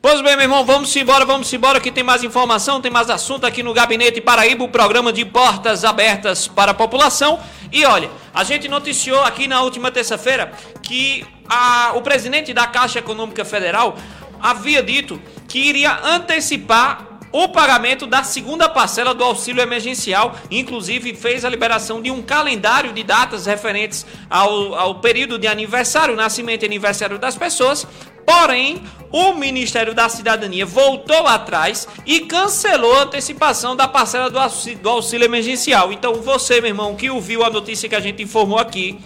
Pois bem, meu irmão, vamos embora, vamos embora, que tem mais informação, tem mais assunto aqui no Gabinete Paraíba, o programa de portas abertas para a população. E olha, a gente noticiou aqui na última terça-feira que a, o presidente da Caixa Econômica Federal havia dito que iria antecipar o pagamento da segunda parcela do auxílio emergencial, inclusive fez a liberação de um calendário de datas referentes ao, ao período de aniversário, nascimento e aniversário das pessoas. Porém, o Ministério da Cidadania voltou atrás e cancelou a antecipação da parcela do auxílio, do auxílio emergencial. Então, você, meu irmão, que ouviu a notícia que a gente informou aqui,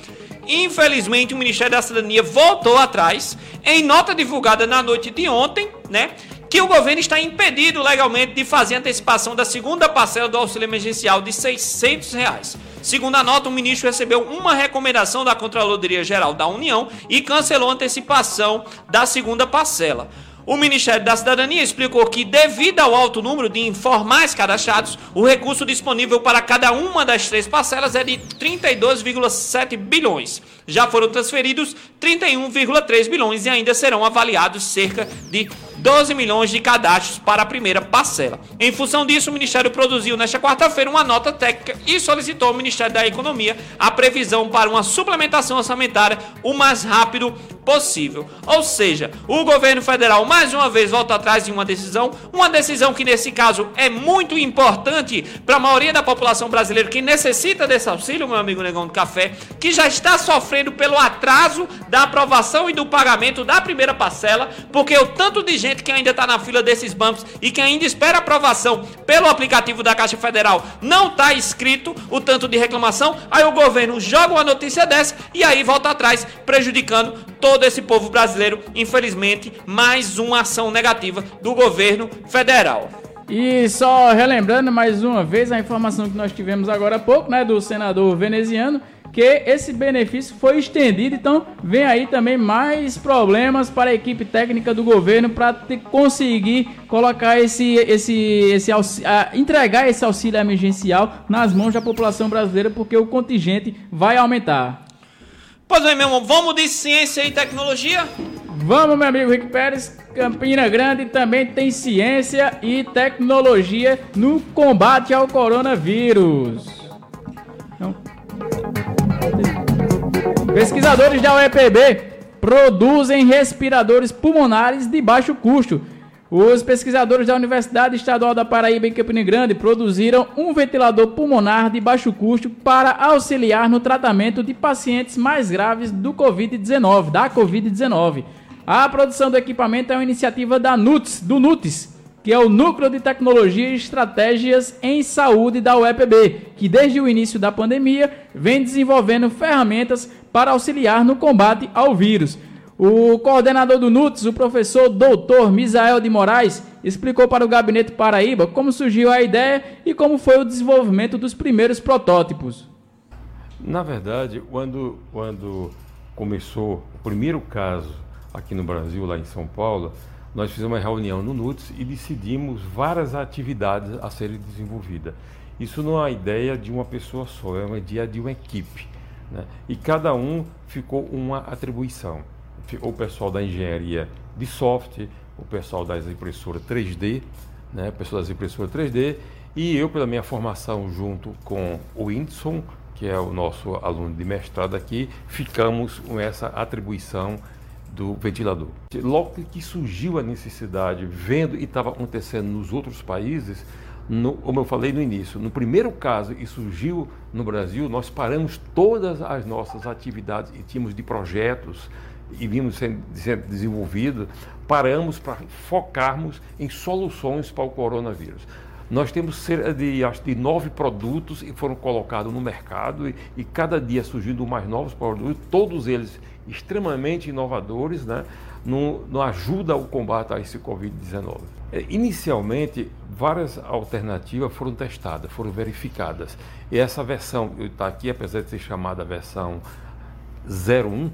Infelizmente, o Ministério da Cidadania voltou atrás em nota divulgada na noite de ontem, né? Que o governo está impedido legalmente de fazer antecipação da segunda parcela do auxílio emergencial de 600 reais. Segundo a nota, o ministro recebeu uma recomendação da Controladoria Geral da União e cancelou a antecipação da segunda parcela. O Ministério da Cidadania explicou que, devido ao alto número de informais cadastrados, o recurso disponível para cada uma das três parcelas é de 32,7 bilhões. Já foram transferidos 31,3 bilhões e ainda serão avaliados cerca de 12 milhões de cadastros para a primeira parcela. Em função disso, o Ministério produziu nesta quarta-feira uma nota técnica e solicitou ao Ministério da Economia a previsão para uma suplementação orçamentária o mais rápido possível. Ou seja, o governo federal mais uma vez volta atrás de uma decisão, uma decisão que nesse caso é muito importante para a maioria da população brasileira que necessita desse auxílio, meu amigo Negão do Café, que já está sofrendo pelo atraso da aprovação e do pagamento da primeira parcela, porque o tanto de gente gente que ainda está na fila desses bancos e que ainda espera aprovação pelo aplicativo da Caixa Federal não está escrito o tanto de reclamação, aí o governo joga uma notícia dessa e aí volta atrás, prejudicando todo esse povo brasileiro. Infelizmente, mais uma ação negativa do governo federal. E só relembrando mais uma vez a informação que nós tivemos agora há pouco, né, do senador veneziano, que esse benefício foi estendido, então vem aí também mais problemas para a equipe técnica do governo para conseguir colocar esse, esse, esse entregar esse auxílio emergencial nas mãos da população brasileira, porque o contingente vai aumentar. Pois bem, meu irmão, vamos de ciência e tecnologia? Vamos, meu amigo Rick Pérez. Campina Grande também tem ciência e tecnologia no combate ao coronavírus. Então, Pesquisadores da UEPB produzem respiradores pulmonares de baixo custo. Os pesquisadores da Universidade Estadual da Paraíba em Campina Grande produziram um ventilador pulmonar de baixo custo para auxiliar no tratamento de pacientes mais graves do COVID-19, da COVID-19. A produção do equipamento é uma iniciativa da NUTS, do NUTS, que é o Núcleo de Tecnologia e Estratégias em Saúde da UEPB, que desde o início da pandemia vem desenvolvendo ferramentas para auxiliar no combate ao vírus. O coordenador do NUTS, o professor doutor Misael de Moraes, explicou para o Gabinete Paraíba como surgiu a ideia e como foi o desenvolvimento dos primeiros protótipos. Na verdade, quando, quando começou o primeiro caso aqui no Brasil, lá em São Paulo, nós fizemos uma reunião no NUTS e decidimos várias atividades a serem desenvolvidas. Isso não é uma ideia de uma pessoa só, é uma ideia de uma equipe. Né? E cada um ficou uma atribuição. O pessoal da engenharia de software, o pessoal das impressoras 3D, né? o pessoal das impressoras 3D, e eu, pela minha formação junto com o Whindersson, que é o nosso aluno de mestrado aqui, ficamos com essa atribuição do ventilador. Logo que surgiu a necessidade, vendo e estava acontecendo nos outros países, no, como eu falei no início, no primeiro caso e surgiu no Brasil, nós paramos todas as nossas atividades e tínhamos de projetos e vimos sendo, sendo desenvolvidos, paramos para focarmos em soluções para o coronavírus. Nós temos cerca de, acho, de nove produtos que foram colocados no mercado e, e cada dia surgindo mais novos produtos, todos eles extremamente inovadores, né, no ajuda ao combate a esse Covid-19. É, inicialmente, várias alternativas foram testadas, foram verificadas. E essa versão que está aqui, apesar de ser chamada versão 01,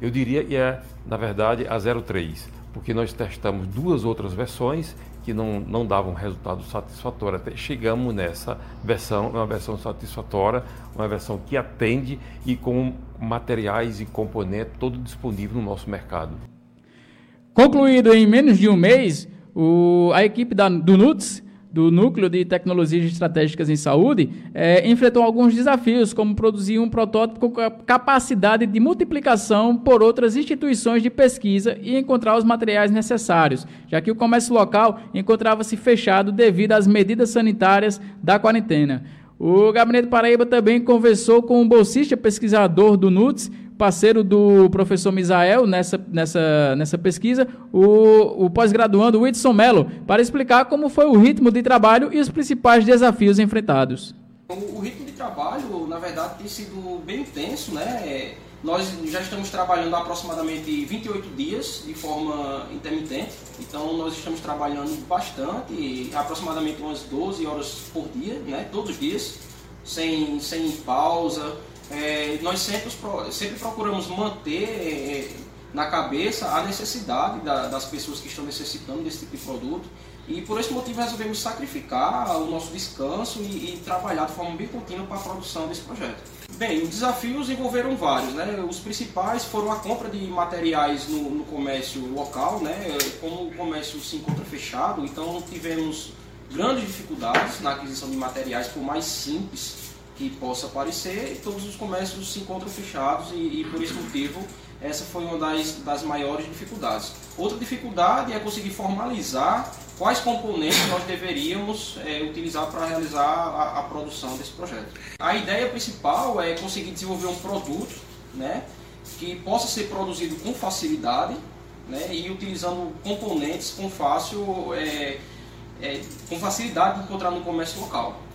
eu diria que é, na verdade, a 03, porque nós testamos duas outras versões que não, não davam resultado satisfatório. Até chegamos nessa versão, uma versão satisfatória, uma versão que atende e com materiais e componentes todo disponível no nosso mercado. Concluído em menos de um mês, o, a equipe da, do NUTS do Núcleo de Tecnologias Estratégicas em Saúde, é, enfrentou alguns desafios, como produzir um protótipo com capacidade de multiplicação por outras instituições de pesquisa e encontrar os materiais necessários, já que o comércio local encontrava-se fechado devido às medidas sanitárias da quarentena. O Gabinete Paraíba também conversou com um bolsista pesquisador do NUTS, parceiro do professor Misael nessa, nessa, nessa pesquisa, o, o pós-graduando Whitson Mello, para explicar como foi o ritmo de trabalho e os principais desafios enfrentados. O, o ritmo de trabalho, na verdade, tem sido bem intenso, né? Nós já estamos trabalhando aproximadamente 28 dias de forma intermitente, então nós estamos trabalhando bastante, aproximadamente umas 12 horas por dia, né? todos os dias, sem, sem pausa, é, nós sempre, sempre procuramos manter é, na cabeça a necessidade da, das pessoas que estão necessitando desse tipo de produto e por esse motivo resolvemos sacrificar o nosso descanso e, e trabalhar de forma bem contínua para a produção desse projeto. Bem, os desafios envolveram vários, né? Os principais foram a compra de materiais no, no comércio local, né? Como o comércio se encontra fechado, então tivemos grandes dificuldades na aquisição de materiais, por mais simples que possa aparecer e todos os comércios se encontram fechados e, e por esse motivo essa foi uma das, das maiores dificuldades. Outra dificuldade é conseguir formalizar quais componentes nós deveríamos é, utilizar para realizar a, a, produção desse projeto. A ideia principal é conseguir desenvolver um produto né, que possa ser produzido com facilidade né, e utilizando componentes com fácil é, é, com facilidade de encontrar no comércio local.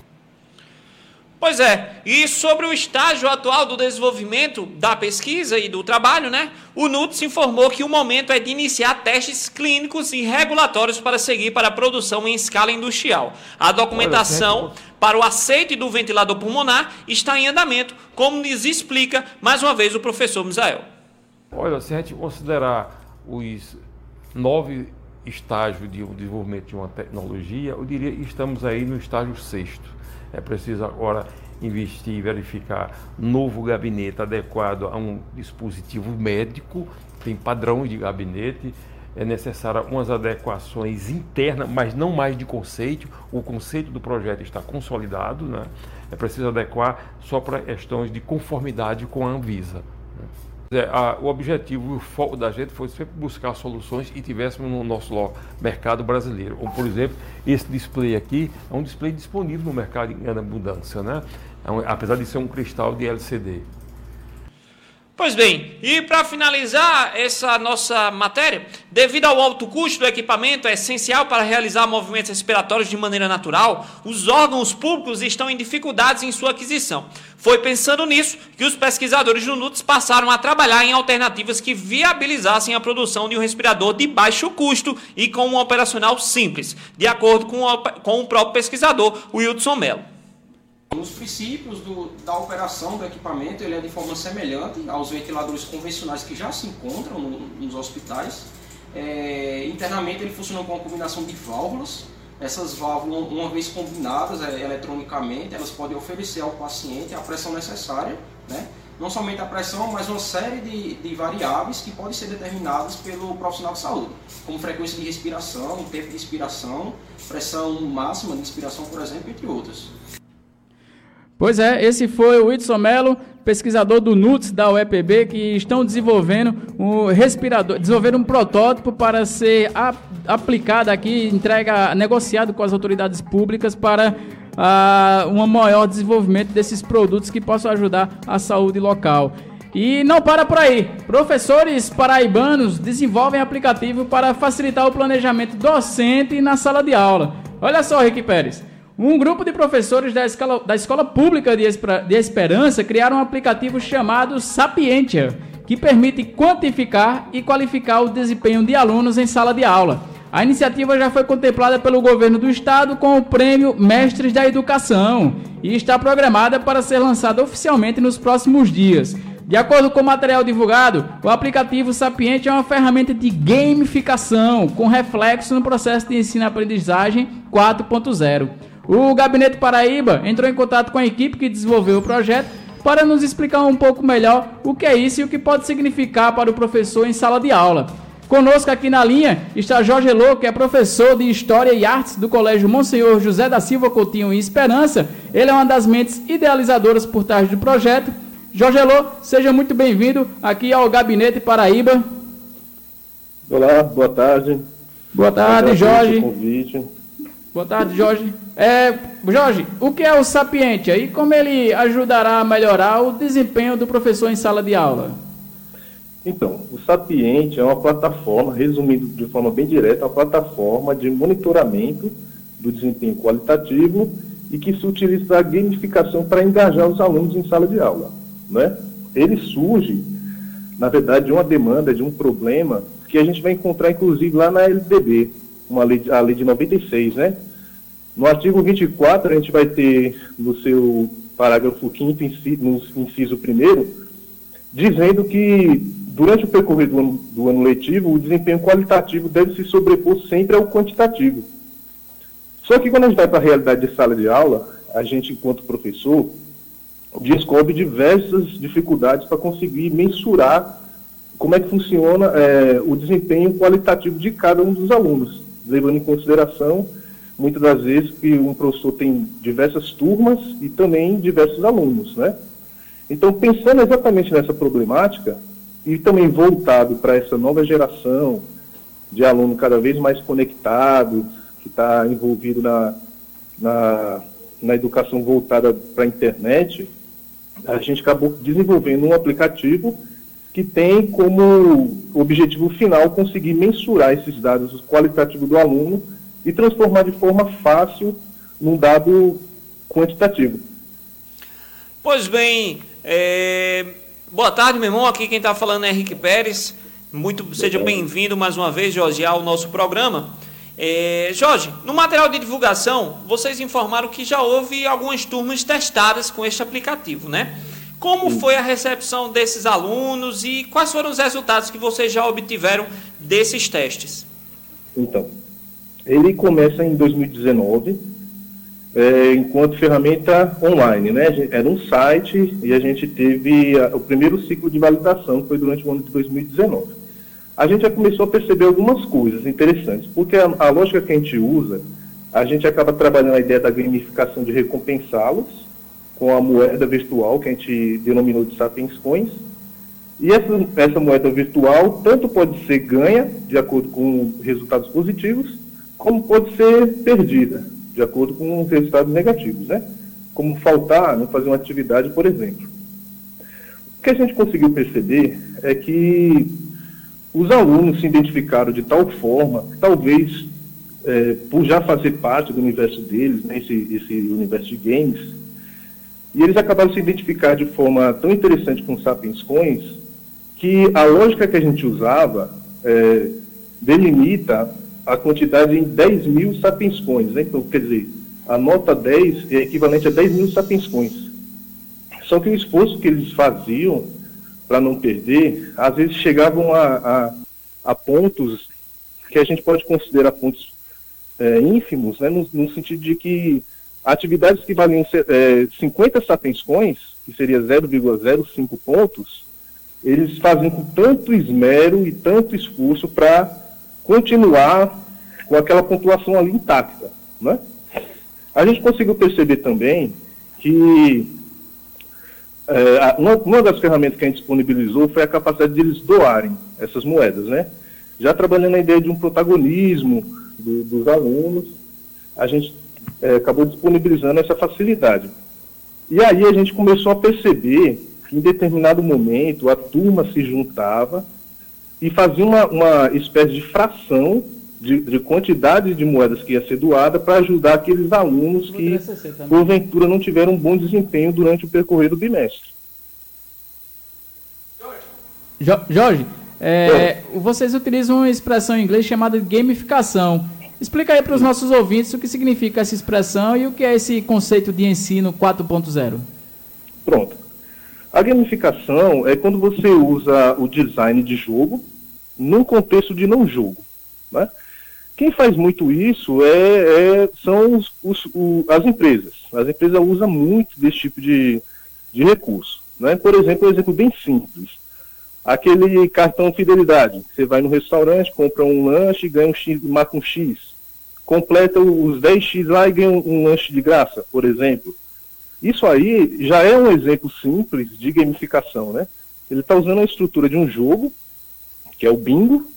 Pois é, e sobre o estágio atual do desenvolvimento da pesquisa e do trabalho, né? O NUTS informou que o momento é de iniciar testes clínicos e regulatórios para seguir para a produção em escala industrial. A documentação para o aceite do ventilador pulmonar está em andamento, como nos explica mais uma vez o professor Misael. Olha, se a gente considerar os nove estágios de desenvolvimento de uma tecnologia, eu diria que estamos aí no estágio sexto é preciso agora investir e verificar novo gabinete adequado a um dispositivo médico, tem padrão de gabinete, é necessário algumas adequações internas, mas não mais de conceito. O conceito do projeto está consolidado, né? é preciso adequar só para questões de conformidade com a Anvisa. É, a, o objetivo o foco da gente foi sempre buscar soluções e tivéssemos no nosso mercado brasileiro. Como, por exemplo, esse display aqui é um display disponível no mercado em abundância, né? É um, apesar de ser um cristal de LCD. Pois bem, e para finalizar essa nossa matéria, devido ao alto custo do equipamento é essencial para realizar movimentos respiratórios de maneira natural, os órgãos públicos estão em dificuldades em sua aquisição. Foi pensando nisso que os pesquisadores do NUTS passaram a trabalhar em alternativas que viabilizassem a produção de um respirador de baixo custo e com um operacional simples, de acordo com o, com o próprio pesquisador Wilson Mello. Os princípios do, da operação do equipamento ele é de forma semelhante aos ventiladores convencionais que já se encontram no, nos hospitais. É, internamente ele funciona com uma combinação de válvulas. Essas válvulas, uma vez combinadas é, eletronicamente, elas podem oferecer ao paciente a pressão necessária, né? não somente a pressão, mas uma série de, de variáveis que podem ser determinadas pelo profissional de saúde, como frequência de respiração, tempo de inspiração, pressão máxima de inspiração, por exemplo, entre outras. Pois é, esse foi o Whitson Mello, pesquisador do NUTS da UEPB, que estão desenvolvendo um respirador, desenvolvendo um protótipo para ser a, aplicado aqui, entrega, negociado com as autoridades públicas para uh, um maior desenvolvimento desses produtos que possam ajudar a saúde local. E não para por aí. Professores paraibanos desenvolvem aplicativo para facilitar o planejamento docente na sala de aula. Olha só, Rick Pérez. Um grupo de professores da escola, da escola Pública de, de Esperança criaram um aplicativo chamado Sapientia, que permite quantificar e qualificar o desempenho de alunos em sala de aula. A iniciativa já foi contemplada pelo governo do estado com o prêmio Mestres da Educação e está programada para ser lançada oficialmente nos próximos dias. De acordo com o material divulgado, o aplicativo Sapiente é uma ferramenta de gamificação com reflexo no processo de ensino-aprendizagem 4.0. O Gabinete Paraíba entrou em contato com a equipe que desenvolveu o projeto para nos explicar um pouco melhor o que é isso e o que pode significar para o professor em sala de aula. Conosco aqui na linha está Jorge Elô, que é professor de História e Artes do Colégio Monsenhor José da Silva Coutinho em Esperança. Ele é uma das mentes idealizadoras por trás do projeto. Jorge Elô, seja muito bem-vindo aqui ao Gabinete Paraíba. Olá, boa tarde. Boa tarde, Jorge. Convite. Boa tarde, Jorge. É, Jorge, o que é o Sapientia e como ele ajudará a melhorar o desempenho do professor em sala de aula? Então, o Sapiente é uma plataforma, resumindo de forma bem direta, uma plataforma de monitoramento do desempenho qualitativo e que se utiliza da gamificação para engajar os alunos em sala de aula. Né? Ele surge, na verdade, de uma demanda, de um problema que a gente vai encontrar, inclusive, lá na LDB, uma lei, a lei de 96, né? No artigo 24, a gente vai ter no seu parágrafo 5 no inciso 1 dizendo que durante o percorrer do ano, do ano letivo, o desempenho qualitativo deve se sobrepor sempre ao quantitativo. Só que quando a gente vai para a realidade de sala de aula, a gente, enquanto professor, descobre diversas dificuldades para conseguir mensurar como é que funciona é, o desempenho qualitativo de cada um dos alunos, levando em consideração, muitas das vezes, que um professor tem diversas turmas e também diversos alunos, né? Então, pensando exatamente nessa problemática, e também voltado para essa nova geração de aluno cada vez mais conectado, que está envolvido na, na, na educação voltada para a internet, a gente acabou desenvolvendo um aplicativo que tem como objetivo final conseguir mensurar esses dados qualitativos do aluno e transformar de forma fácil num dado quantitativo. Pois bem, é, Boa tarde, meu irmão. Aqui quem está falando é Henrique Pérez. Muito seja bem-vindo mais uma vez, Jorge, ao nosso programa. É, Jorge, no material de divulgação, vocês informaram que já houve algumas turmas testadas com este aplicativo, né? Como foi a recepção desses alunos e quais foram os resultados que vocês já obtiveram desses testes? Então, ele começa em 2019 é, enquanto ferramenta online, né? Era um site e a gente teve a, o primeiro ciclo de validação, que foi durante o ano de 2019. A gente já começou a perceber algumas coisas interessantes, porque a, a lógica que a gente usa, a gente acaba trabalhando a ideia da gamificação de recompensá-los com a moeda virtual, que a gente denominou de Sapiens Coins, e essa, essa moeda virtual tanto pode ser ganha, de acordo com resultados positivos, como pode ser perdida, de acordo com os resultados negativos, né? Como faltar, não fazer uma atividade, por exemplo. O que a gente conseguiu perceber é que os alunos se identificaram de tal forma, talvez é, por já fazer parte do universo deles, né, esse, esse universo de games, e eles acabaram se identificar de forma tão interessante com Sapiens Coins, que a lógica que a gente usava é, delimita a quantidade em 10 mil sapiens coins, né? Então, quer dizer, a nota 10 é equivalente a 10 mil sapiens coins. Só que o esforço que eles faziam para não perder, às vezes chegavam a, a, a, pontos que a gente pode considerar pontos é, ínfimos, né? No, no, sentido de que atividades que valiam é, 50 sapiens coins, que seria 0,05 pontos, eles faziam com tanto esmero e tanto esforço para continuar com aquela pontuação ali intacta. Né? A gente conseguiu perceber também que é, uma, uma, das ferramentas que a gente disponibilizou foi a capacidade de eles doarem essas moedas, né? Já trabalhando a ideia de um protagonismo do, dos alunos, a gente é, acabou disponibilizando essa facilidade. E aí a gente começou a perceber que em determinado momento a turma se juntava e fazia uma, uma espécie de fração de, de, quantidade de moedas que ia ser doada para ajudar aqueles alunos que, porventura, não tiveram um bom desempenho durante o percorrer do bimestre. Jorge, é, vocês utilizam uma expressão em inglês chamada gamificação. Explica aí para os nossos ouvintes o que significa essa expressão e o que é esse conceito de ensino 4.0. Pronto. A gamificação é quando você usa o design de jogo num contexto de não jogo. Né? Quem faz muito isso é, é são os, os, o, as empresas. As empresas usam muito desse tipo de, de recurso. Né? Por exemplo, um exemplo bem simples. aquele cartão fidelidade. Você vai no restaurante, compra um lanche, ganha um X, marca um X. Completa os 10X lá e ganha um, um lanche de graça, por exemplo. Isso aí já é um exemplo simples de gamificação, né? Ele está usando a estrutura de um jogo, que é o bingo,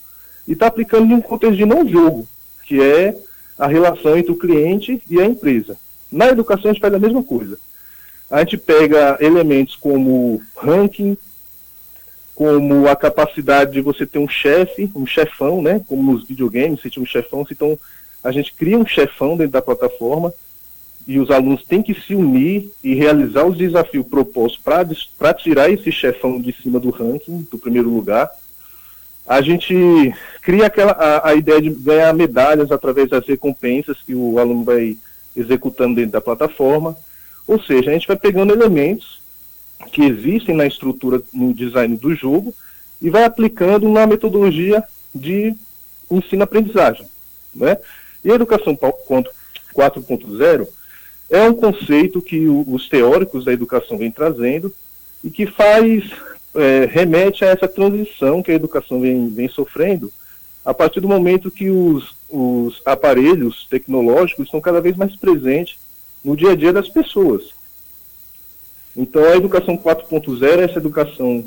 e está aplicando em um contexto de não jogo, que é a relação entre o cliente e a empresa. Na educação a gente faz a mesma coisa. A gente pega elementos como ranking, como a capacidade de você ter um chefe, um chefão, né? Como nos videogames, você tinha um chefão, então a gente cria um chefão dentro da plataforma e os alunos têm que se unir e realizar os desafios propostos para tirar esse chefão de cima do ranking, do primeiro lugar. A gente cria aquela, a, a ideia de ganhar medalhas através das recompensas que o aluno vai executando dentro da plataforma. Ou seja, a gente vai pegando elementos que existem na estrutura, no design do jogo, e vai aplicando na metodologia de ensino-aprendizagem. Né? E a educação 4.0 é um conceito que os teóricos da educação vêm trazendo e que faz, é, remete a essa transição que a educação vem, vem sofrendo a partir do momento que os, os aparelhos tecnológicos estão cada vez mais presentes no dia a dia das pessoas. Então, a educação 4.0 é essa educação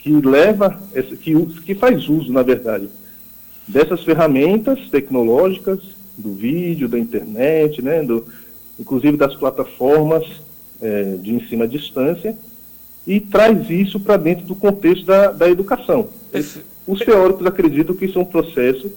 que leva, que, que faz uso, na verdade, dessas ferramentas tecnológicas, do vídeo, da internet, né, do, inclusive das plataformas é, de ensino à distância, e traz isso para dentro do contexto da, da educação. Os teóricos acreditam que isso é um processo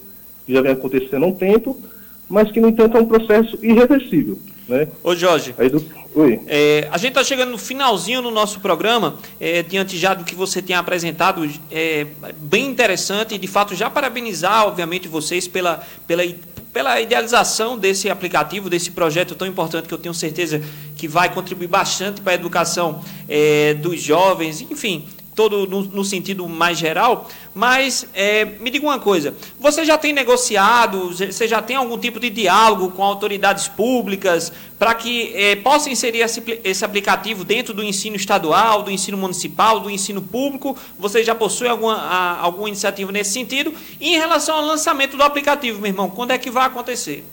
que já vem acontecendo há um tempo, mas que, no entanto, é um processo irreversível. Né? Ô Jorge, do... Oi. É, a gente está chegando no finalzinho no nosso programa, é, diante já do que você tem apresentado, é, bem interessante, e de fato já parabenizar, obviamente, vocês pela, pela, pela idealização desse aplicativo, desse projeto tão importante que eu tenho certeza que vai contribuir bastante para a educação é, dos jovens, enfim, todo no, no sentido mais geral, mas é, me diga uma coisa: você já tem negociado, você já tem algum tipo de diálogo com autoridades públicas para que é, possa inserir esse, esse, aplicativo dentro do ensino estadual, do ensino municipal, do ensino público? Você já possui alguma, a, alguma iniciativa nesse sentido? E em relação ao lançamento do aplicativo, meu irmão, quando é que vai acontecer?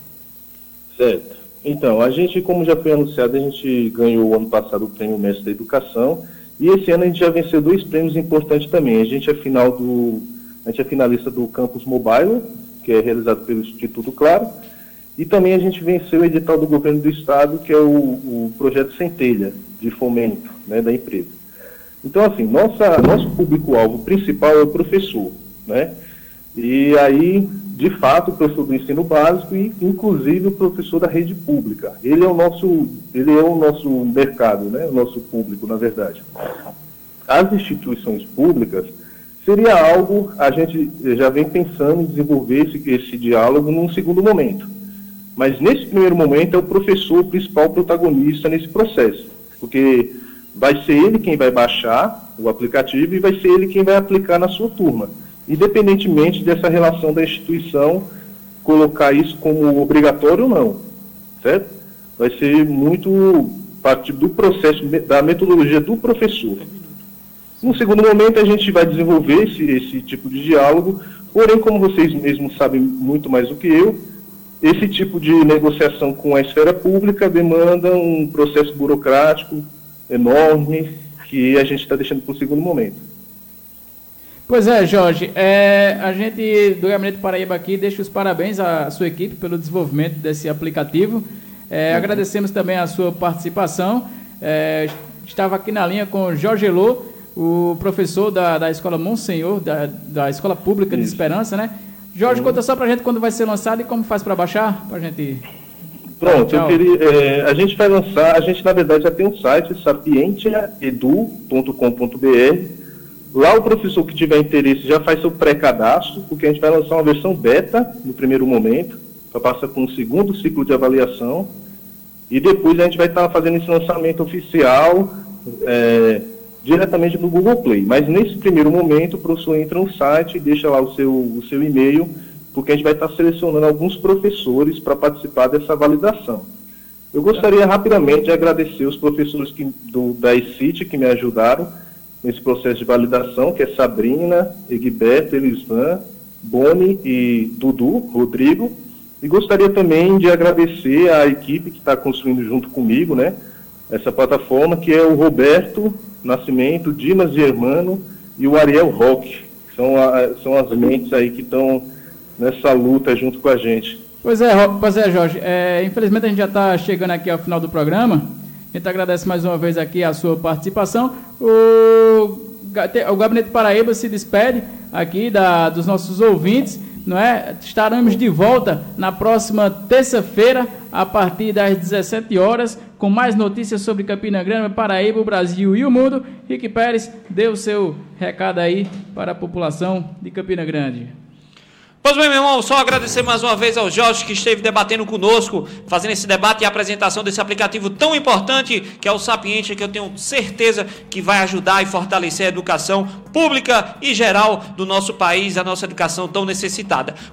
Certo. Então, a gente, como já foi anunciado, a gente ganhou ano passado o Prêmio Mestre da Educação e esse ano a gente já venceu dois prêmios importantes também. A gente é final do, a gente é finalista do Campus Mobile, que é realizado pelo Instituto Claro, e também a gente venceu o edital do governo do estado, que é o, o projeto Centelha, de fomento né, da empresa. Então, assim, nossa, nosso público-alvo principal é o professor, né? E aí, de fato, o professor do ensino básico e, inclusive, o professor da rede pública. Ele é o nosso, ele é o nosso mercado, né? O nosso público, na verdade. As instituições públicas seria algo a gente já vem pensando em desenvolver esse, esse diálogo num segundo momento. Mas nesse primeiro momento é o professor o principal protagonista nesse processo, porque vai ser ele quem vai baixar o aplicativo e vai ser ele quem vai aplicar na sua turma independentemente dessa relação da instituição colocar isso como obrigatório ou não, certo? Vai ser muito parte do processo, da metodologia do professor. No segundo momento, a gente vai desenvolver esse, esse tipo de diálogo, porém, como vocês mesmos sabem muito mais do que eu, esse tipo de negociação com a esfera pública demanda um processo burocrático enorme que a gente está deixando para o segundo momento. Pois é, Jorge, é, a gente do Gabinete Paraíba aqui deixa os parabéns à sua equipe pelo desenvolvimento desse aplicativo. É, uhum. Agradecemos também a sua participação. É, estava aqui na linha com Jorge Elô, o professor da, da Escola Monsenhor, da, da Escola Pública Isso. de Esperança, né? Jorge, uhum. conta só pra gente quando vai ser lançado e como faz para baixar, pra gente... Pronto, eu queria, é, a gente vai lançar, a gente na verdade já tem um site, sapientiaedu.com.br, Lá o professor que tiver interesse já faz seu pré-cadastro, porque a gente vai lançar uma versão beta no primeiro momento, para passar por um segundo ciclo de avaliação, e depois a gente vai estar fazendo esse lançamento oficial é, diretamente no Google Play. Mas nesse primeiro momento o professor entra no site e deixa lá o seu, o seu e-mail, porque a gente vai estar selecionando alguns professores para participar dessa validação. Eu gostaria rapidamente de agradecer os professores que, do, da ECIT que me ajudaram, nesse processo de validação, que é Sabrina, Egberto, Elisvan, Boni e Dudu, Rodrigo. E gostaria também de agradecer à equipe que está construindo junto comigo, né? Essa plataforma, que é o Roberto Nascimento, Dimas Germano e o Ariel Roque. São, a, são as mentes aí que estão nessa luta junto com a gente. Pois é, pois é Jorge. É, infelizmente a gente já está chegando aqui ao final do programa. A gente agradece mais uma vez aqui a sua participação. O, o Gabinete Paraíba se despede aqui da, dos nossos ouvintes. Não é? Estaremos de volta na próxima terça-feira, a partir das 17 horas, com mais notícias sobre Campina Grande, Paraíba, o Brasil e o mundo. Rick Pérez, dê o seu recado aí para a população de Campina Grande. Pois bem, meu irmão, só agradecer mais uma vez ao Jorge que esteve debatendo conosco, fazendo esse debate e apresentação desse aplicativo tão importante que é o Sapiente, que eu tenho certeza que vai ajudar e fortalecer a educação pública e geral do nosso país, a nossa educação tão necessitada.